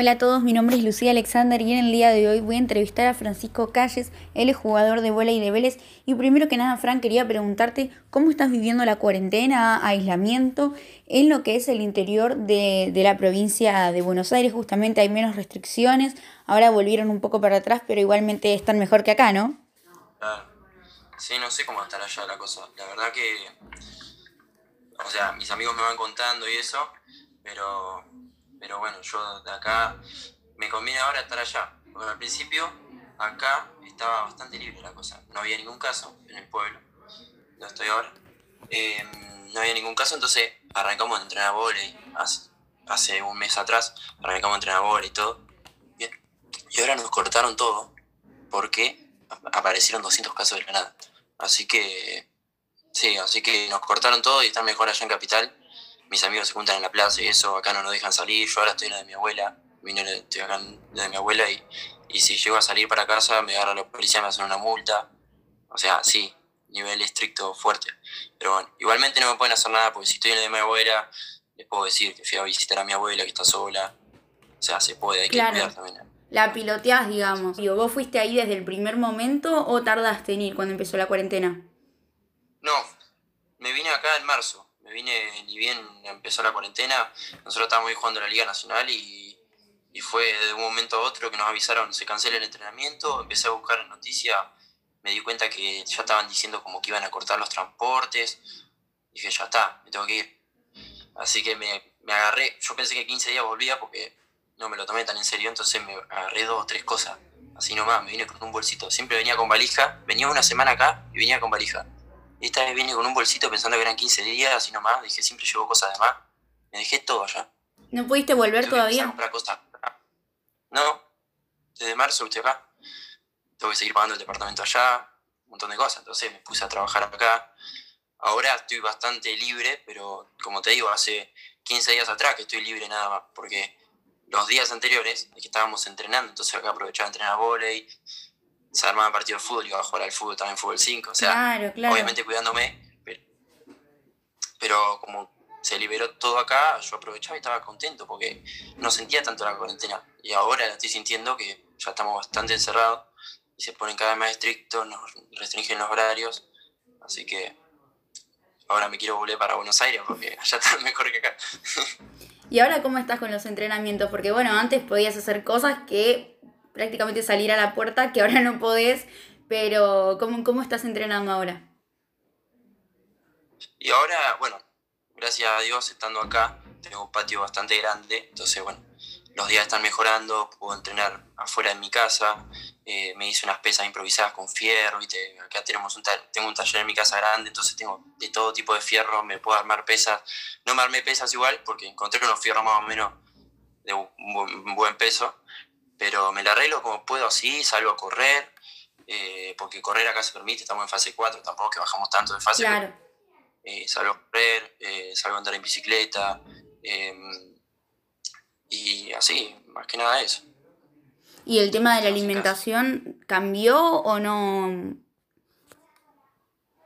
Hola a todos, mi nombre es Lucía Alexander y en el día de hoy voy a entrevistar a Francisco Calles, él es jugador de bola y de Vélez. Y primero que nada, Fran, quería preguntarte cómo estás viviendo la cuarentena, aislamiento en lo que es el interior de, la provincia de Buenos Aires. Justamente hay menos restricciones, ahora volvieron un poco para atrás, pero igualmente están mejor que acá, ¿no? Claro. Sí, no sé cómo estará allá la cosa. La verdad que, o sea, mis amigos me van contando y eso, pero pero bueno, yo de acá me conviene ahora estar allá. Porque al principio acá estaba bastante libre la cosa. No había ningún caso en el pueblo, donde estoy ahora. Em, no había ningún caso, entonces arrancamos a entrenar volei hace, hace un mes atrás. Arrancamos a entrenar volei y todo. Bien. Y ahora nos cortaron todo porque aparecieron 200 casos de la nada. Así que, sí, así que nos cortaron todo y están mejor allá en Capital mis amigos se juntan en la plaza y eso, acá no nos dejan salir, yo ahora estoy en la de mi abuela, vine, estoy acá en la de mi abuela y, y si llego a salir para casa me agarra la policía, me hacen una multa, o sea, sí, nivel estricto fuerte, pero bueno, igualmente no me pueden hacer nada porque si estoy en la de mi abuela, les puedo decir que fui a visitar a mi abuela que está sola, o sea, se puede, hay que cuidar también. La piloteás, digamos. Digo, ¿vos fuiste ahí desde el primer momento o tardaste en ir cuando empezó la cuarentena? Acá en marzo. Me vine ni bien empezó la cuarentena, nosotros estábamos jugando la Liga Nacional y, fue de un momento a otro que nos avisaron se cancela el entrenamiento, empecé a buscar noticias, me di cuenta que ya estaban diciendo como que iban a cortar los transportes, dije ya está, me tengo que ir. Así que me agarré, yo pensé que 15 días volvía porque no me lo tomé tan en serio, entonces me agarré dos o tres cosas, así nomás, me vine con un bolsito, siempre venía con valija, venía una semana acá y venía con valija y esta vez vine con un bolsito pensando que eran 15 días y nomás. Dije, siempre llevo cosas de más. Me dejé todo allá. ¿No pudiste volver todavía? No, desde marzo estoy acá. Tengo que seguir pagando el departamento allá, un montón de cosas. Entonces me puse a trabajar acá. Ahora estoy bastante libre, pero como te digo, hace 15 días atrás que estoy libre nada más. Porque los días anteriores, que estábamos entrenando, entonces acá aprovechaba a entrenar volei, se armaba partido de fútbol, iba a jugar al fútbol también fútbol 5, o sea, obviamente cuidándome, pero, como se liberó todo acá, yo aprovechaba y estaba contento porque no sentía tanto la cuarentena. Y ahora la estoy sintiendo que ya estamos bastante encerrados y se ponen cada vez más estrictos, nos restringen los horarios, así que ahora me quiero volver para Buenos Aires porque allá está mejor que acá. ¿Y ahora cómo estás con los entrenamientos? Porque bueno, antes podías hacer cosas que prácticamente salir a la puerta, que ahora no podés, pero ¿cómo, cómo estás entrenando ahora? Y ahora, bueno, gracias a Dios estando acá, tengo un patio bastante grande, entonces bueno, los días están mejorando, puedo entrenar afuera de mi casa, eh, me hice unas pesas improvisadas con fierro, acá tenemos un tengo un taller en mi casa grande, entonces tengo de todo tipo de fierro, me puedo armar pesas, no me armé pesas igual porque encontré unos fierros más o menos de un buen peso, pero me la arreglo como puedo así, salgo a correr, eh, porque correr acá se permite, estamos en fase 4, tampoco que bajamos tanto de fase. Claro. Eh, salgo a correr, eh, salgo a andar en bicicleta, em, y así, más que nada eso. ¿Y el tema de la alimentación cambió o no?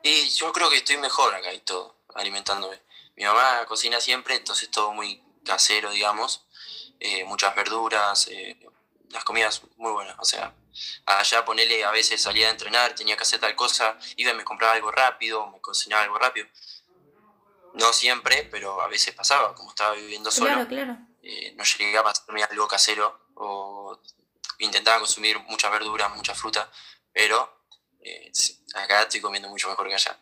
Y yo creo que estoy mejor acá y todo, alimentándome. Mi mamá cocina siempre, entonces todo muy casero, digamos. muchas verduras, las comidas muy buenas. O sea, allá ponele, a veces salía a entrenar, tenía que hacer tal cosa, iba y me compraba algo rápido, me cocinaba algo rápido. No siempre, pero a veces pasaba, como estaba viviendo solo. Claro, eh, no llegaba a hacerme algo casero o intentaba consumir muchas verduras, mucha fruta, pero eh, acá estoy comiendo mucho mejor que allá.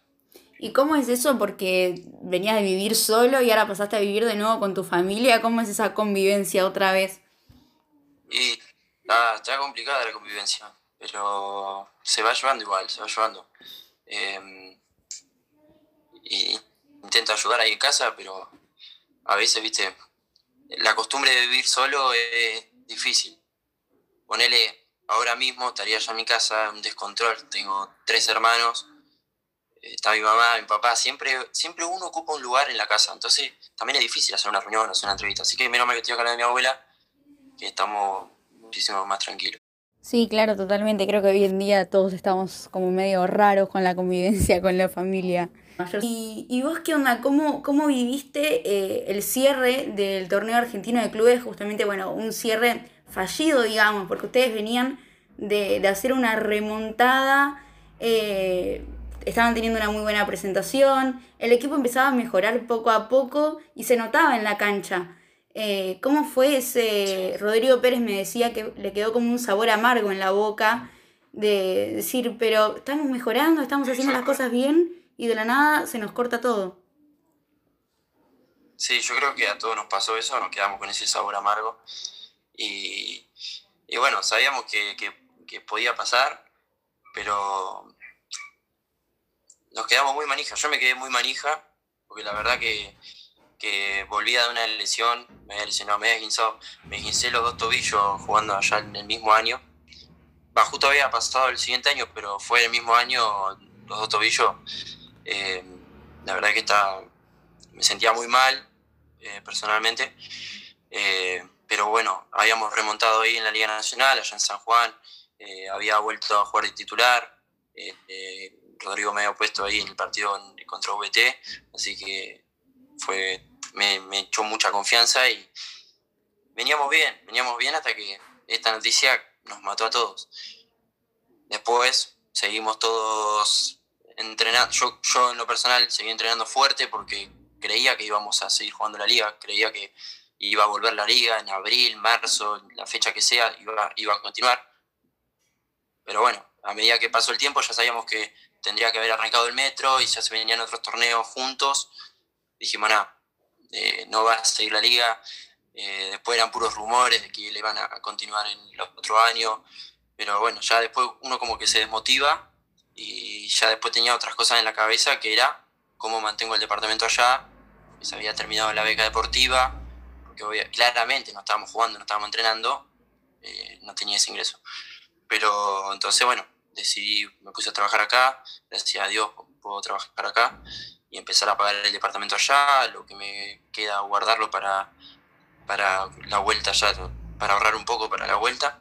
¿Y cómo es eso? Porque venías de vivir solo y ahora pasaste a vivir de nuevo con tu familia. ¿Cómo es esa convivencia otra vez? Y Está, complicada la convivencia, pero se va llevando igual, se va llevando. Em, y intento ayudar ahí en casa, pero a veces, viste, la costumbre de vivir solo es difícil. Ponele, ahora mismo estaría ya en mi casa, un descontrol, tengo tres hermanos, está mi mamá, mi papá, siempre, siempre uno ocupa un lugar en la casa, entonces también es difícil hacer una reunión, hacer una entrevista. Así que menos mal que estoy acá de mi abuela, que estamos muchísimo más tranquilo. Sí, claro, totalmente. Creo que hoy en día todos estamos como medio raros con la convivencia con la familia. ¿Y, vos qué onda? ¿Cómo, cómo viviste eh, el cierre del torneo argentino de clubes? Justamente, bueno, un cierre fallido, digamos, porque ustedes venían de, hacer una remontada, eh, estaban teniendo una muy buena presentación, el equipo empezaba a mejorar poco a poco y se notaba en la cancha. Eh, ¿Cómo fue ese? Rodrigo Pérez me decía que le quedó como un sabor amargo en la boca de decir, pero estamos mejorando, estamos haciendo las cosas bien y de la nada se nos corta todo. Sí, yo creo que a todos nos pasó eso, nos quedamos con ese sabor amargo. Y, bueno, sabíamos que, podía pasar, pero nos quedamos muy manija. Yo me quedé muy manija, porque la verdad que, que volvía de una lesión, me había lesionado, me había guinzado, me guincé los dos tobillos jugando allá en el mismo año. Va, justo había pasado el siguiente año, pero fue el mismo año, los dos tobillos eh, la verdad que está, me sentía muy mal eh, personalmente, eh, pero bueno, habíamos remontado ahí en la Liga Nacional, allá en San Juan, había vuelto a jugar de titular, Rodrigo me había puesto ahí en el partido contra VT, así que fue, me, echó mucha confianza y veníamos bien, veníamos bien hasta que esta noticia nos mató a todos. Después seguimos todos entrenando, yo, yo en lo personal seguí entrenando fuerte porque creía que íbamos a seguir jugando la liga, creía que iba a volver la liga en abril, marzo, la fecha que sea, iba, iba a continuar. Pero bueno, a medida que pasó el tiempo ya sabíamos que tendría que haber arrancado el metro y ya se venían otros torneos juntos. Dijimos, nada, no va a seguir la liga. Eh, después eran puros rumores de que le iban a continuar en el otro año. Pero bueno, ya después uno como que se desmotiva y ya después tenía otras cosas en la cabeza que era cómo mantengo el departamento allá, que se había terminado la beca deportiva, porque claramente no estábamos jugando, no estábamos entrenando, eh, no tenía ese ingreso. Pero entonces, bueno, decidí, me puse a trabajar acá, gracias a Dios puedo trabajar acá y empezar a pagar el departamento allá, lo que me queda guardarlo para, para la vuelta ya, para ahorrar un poco para la vuelta.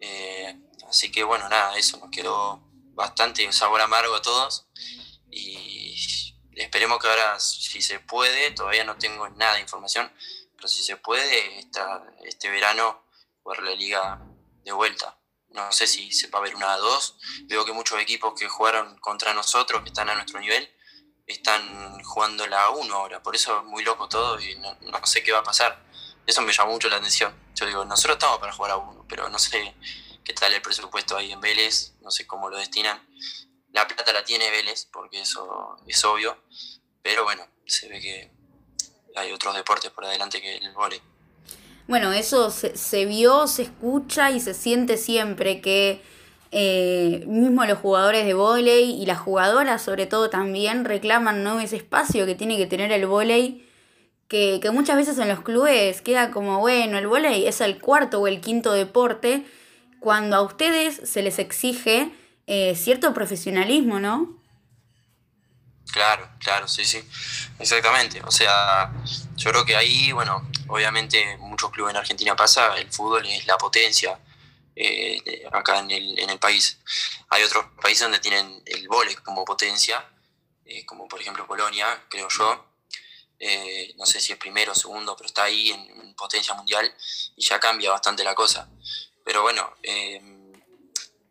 Eh, así que bueno, nada, eso nos quedó bastante sabor amargo a todos y esperemos que ahora, si se puede, todavía no tengo nada de información, pero si se puede, esta, este verano jugar la liga de vuelta. No sé si se va a ver una a dos. Veo que muchos equipos que jugaron contra nosotros, que están a nuestro nivel, están jugando la 1 ahora. Por eso es muy loco todo y no, sé qué va a pasar. Eso me llamó mucho la atención. Yo digo, nosotros estamos para jugar a uno, pero no sé qué tal el presupuesto ahí en Vélez, no sé cómo lo destinan. La plata la tiene Vélez, porque eso es obvio, pero bueno, se ve que hay otros deportes por adelante que el vóley. Bueno, eso se, vio, se escucha y se siente siempre que eh, mismo los jugadores de vóley y las jugadoras sobre todo también reclaman ¿no? ese espacio que tiene que tener el vóley, que, que muchas veces en los clubes queda como, bueno, el vóley es el cuarto o el quinto deporte, cuando a ustedes se les exige eh, cierto profesionalismo, ¿no? Claro, claro, sí, sí, exactamente. O sea, yo creo que ahí, bueno, obviamente muchos clubes en Argentina pasa, el fútbol es la potencia eh, acá en el, en el, país. Hay otros países donde tienen el vóley como potencia, eh, como por ejemplo Polonia, creo yo. no sé si es primero o segundo, pero está ahí en potencia mundial y ya cambia bastante la cosa. Pero bueno, eh,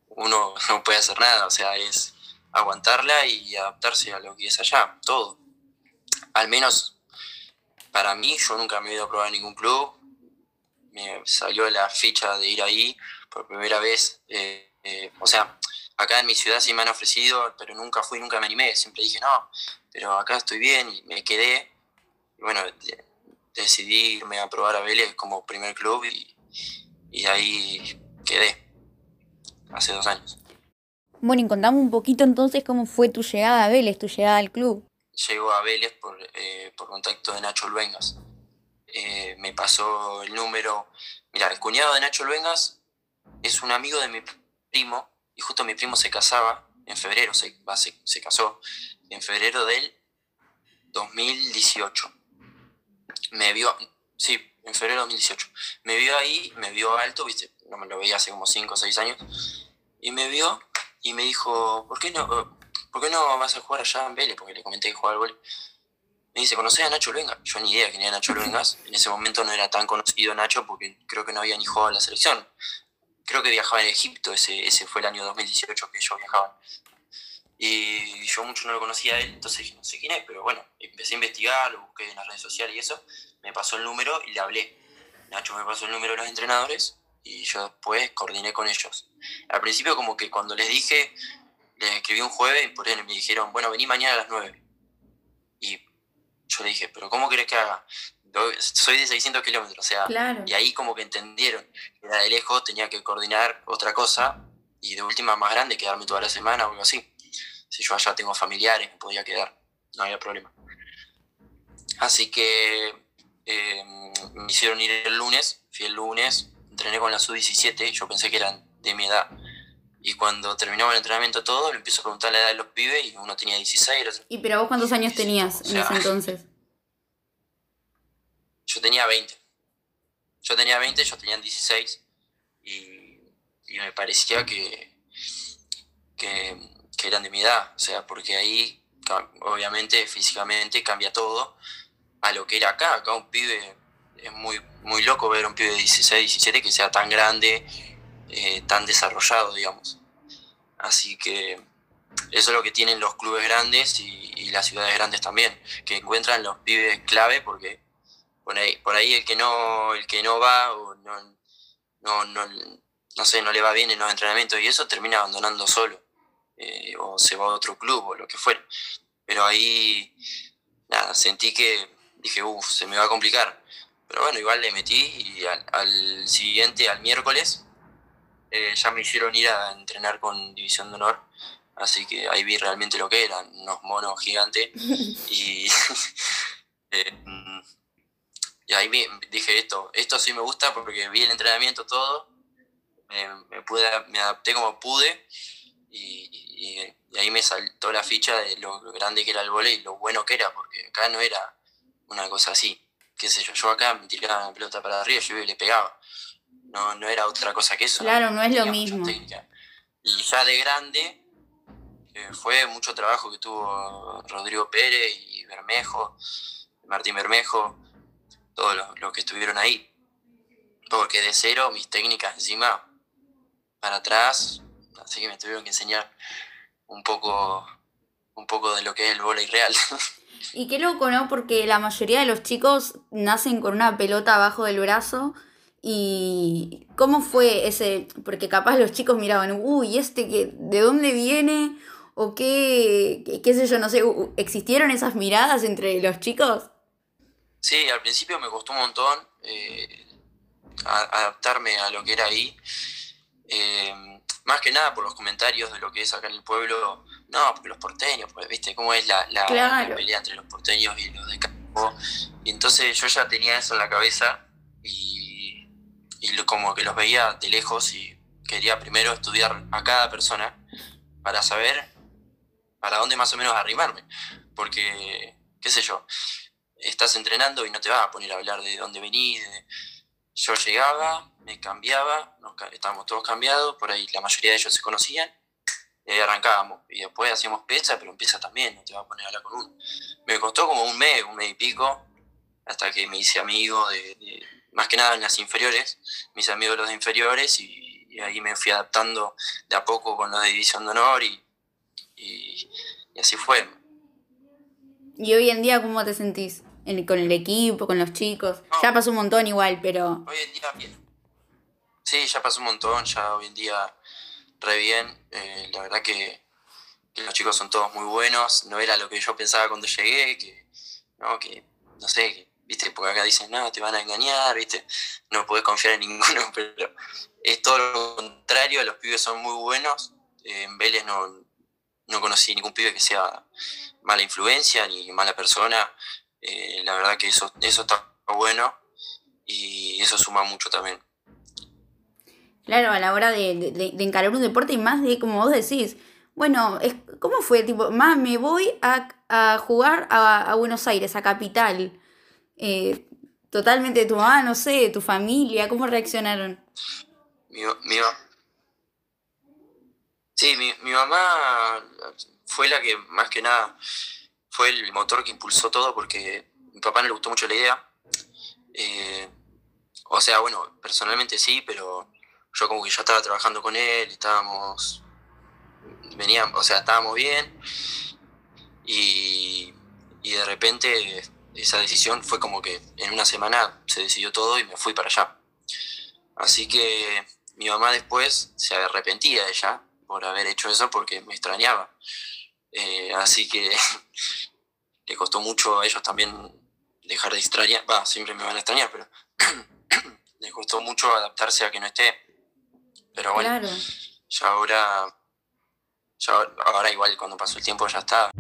uno no puede hacer nada, o sea, es aguantarla y adaptarse a lo que es allá, todo. Al menos para mí, yo nunca me he ido a probar en ningún club. Me salió la ficha de ir ahí por primera vez. Eh, eh, o sea, acá en mi ciudad sí me han ofrecido, pero nunca fui, nunca me animé. Siempre dije, no, pero acá estoy bien y me quedé. Y bueno, decidí irme a probar a Vélez como primer club y, y ahí quedé, hace dos años. Bueno, y contame un poquito entonces cómo fue tu llegada a Vélez, tu llegada al club. Llego a Vélez por, eh, por contacto de Nacho Luengas. Eh, me pasó el número. Mira, el cuñado de Nacho Luengas es un amigo de mi primo, y justo mi primo se casaba en febrero, se, se, casó en febrero del 2018. Me vio, sí, en febrero de 2018. Me vio ahí, me vio alto, viste, no me lo veía hace como 5 o 6 años, y me vio y me dijo, ¿por qué no? ¿por qué no vas a jugar allá en Vélez? Porque le comenté que jugaba al. Me dice, ¿conocés a Nacho Luengas? Yo ni idea quién era Nacho Luengas. En ese momento no era tan conocido Nacho porque creo que no había ni jugado en la selección. Creo que viajaba en Egipto, ese, ese fue el año 2018 que yo viajaba. Y yo mucho no lo conocía a él, entonces no sé quién es, pero bueno, empecé a investigar, lo busqué en las redes sociales y eso, me pasó el número y le hablé. Nacho me pasó el número de los entrenadores y yo después coordiné con ellos. Al principio como que cuando les dije, les escribí un jueves y por él me dijeron, bueno, vení mañana a las 9. Y yo le dije, pero ¿cómo querés que haga? Soy de 600 kilómetros, o sea, y ahí como que entendieron que era de lejos, tenía que coordinar otra cosa y de última más grande, quedarme toda la semana o algo así si yo allá tengo familiares, me podía quedar, no había problema. Así que eh, me hicieron ir el lunes, fui el lunes, entrené con la sub-17, yo pensé que eran de mi edad. Y cuando terminaba el entrenamiento todo, le empiezo a preguntar la edad de los pibes y uno tenía 16. ¿Y pero vos cuántos años tenías en ese entonces? Yo tenía 20. Yo tenía 20, ellos tenían 16. Y, me parecía que, que que eran de mi edad, o sea, porque ahí obviamente físicamente cambia todo a lo que era acá, acá un pibe es muy, muy loco ver un pibe de 16, 17 que sea tan grande, eh, tan desarrollado, digamos. Así que eso es lo que tienen los clubes grandes y, las ciudades grandes también, que encuentran los pibes clave porque por ahí, por ahí el que no, el que no va o no, no, no, no sé, no le va bien en los entrenamientos y eso termina abandonando solo. Eh, o se va a otro club o lo que fuera. Pero ahí, nada, sentí que dije, uff, se me va a complicar. Pero bueno, igual le metí y al, siguiente, al miércoles, eh, ya me hicieron ir a entrenar con División de Honor. Así que ahí vi realmente lo que eran, unos monos gigantes. y, eh, y ahí dije esto, esto sí me gusta porque vi el entrenamiento todo, me, pude, me adapté como pude y, ahí me saltó la ficha de lo grande que era el volei y lo bueno que era, porque acá no era una cosa así. Qué sé yo, yo acá me tiraba la pelota para arriba y yo le pegaba. No, no era otra cosa que eso. Claro, no, es lo mismo. Y ya de grande eh, fue mucho trabajo que tuvo Rodrigo Pérez y Bermejo, Martín Bermejo, todos los que estuvieron ahí. Porque de cero mis técnicas encima para atrás así que me tuvieron que enseñar un poco, un poco de lo que es el volei real. Y qué loco, ¿no? Porque la mayoría de los chicos nacen con una pelota abajo del brazo. ¿Y cómo fue ese? Porque capaz los chicos miraban, uy, ¿este que, de dónde viene? ¿O qué, qué, sé yo, no sé, ¿existieron esas miradas entre los chicos? Sí, al principio me costó un montón eh, adaptarme a lo que era ahí. Eh, más que nada por los comentarios de lo que es acá en el pueblo, no, porque los porteños, pues viste cómo es la, la, pelea entre los porteños y los de campo. Y entonces yo ya tenía eso en la cabeza y, y como que los veía de lejos y quería primero estudiar a cada persona para saber para dónde más o menos arrimarme. Porque, qué sé yo, estás entrenando y no te vas a poner a hablar de dónde venís, yo llegaba, me cambiaba, estábamos todos cambiados, por ahí la mayoría de ellos se conocían, y ahí arrancábamos. Y después hacíamos pesa, pero empieza también, no te va a poner a hablar con uno. Me costó como un mes, un mes y pico, hasta que me hice amigo de, más que nada en las inferiores, mis amigos de los inferiores, y, ahí me fui adaptando de a poco con los de División de Honor, y, y así fue. ¿Y hoy en día cómo te sentís? Con el equipo, con los chicos. Ya pasó un montón igual, pero... Hoy en día bien. Sí, ya pasó un montón, ya hoy en día re bien. Eh, la verdad que, los chicos son todos muy buenos. No era lo que yo pensaba cuando llegué, que no, que, no sé, viste, porque acá dicen, no, te van a engañar, viste, no puedes confiar en ninguno, pero es todo lo contrario, los pibes son muy buenos. Eh, en Vélez no, no conocí ningún pibe que sea mala influencia ni mala persona. Eh, la verdad que eso, eso está bueno y eso suma mucho también. Claro, a la hora de, encarar un deporte y más de, como vos decís, bueno, es, ¿cómo fue? Tipo, más me voy a, jugar a, Buenos Aires, a Capital. Eh, totalmente tu mamá, no sé, tu familia, ¿cómo reaccionaron? Mi, mi, sí, mi, mi mamá fue la que más que nada fue el motor que impulsó todo porque a mi papá no le gustó mucho la idea. Eh, o sea, bueno, personalmente sí, pero yo como que ya estaba trabajando con él, estábamos, veníamos, o sea, estábamos bien y, y de repente esa decisión fue como que en una semana se decidió todo y me fui para allá. Así que mi mamá después se arrepentía de ella por haber hecho eso porque me extrañaba. Eh, así que le costó mucho a ellos también dejar de extrañar, va, siempre me van a extrañar, pero les costó mucho adaptarse a que no esté. Pero bueno, ya ahora, ya ahora igual cuando pasó el tiempo ya está.